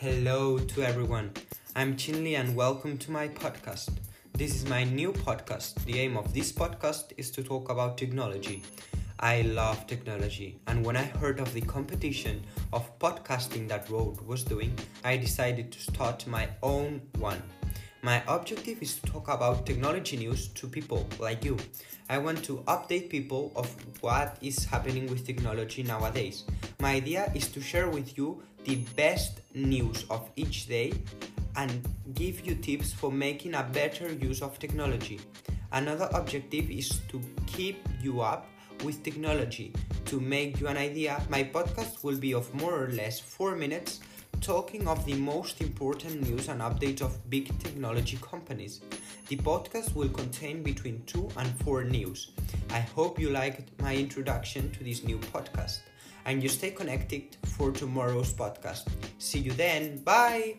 Hello to everyone. I'm Chinli and welcome to my podcast. This is my new podcast. The aim of this podcast is to talk about technology. I love technology, and when I heard of the competition of podcasting that Rode was doing, I decided to start my own one. My objective is to talk about technology news to people like you. I want to update people of what is happening with technology nowadays. My idea is to share with you the best news of each day and give you tips for making a better use of technology. Another objective is to keep you up with technology. To make you an idea, my podcast will be of more or less 4 minutes talking of the most important news and updates of big technology companies. The podcast will contain between 2 and 4 news. I hope you liked my introduction to this new podcast and you stay connected for tomorrow's podcast. See you then. Bye.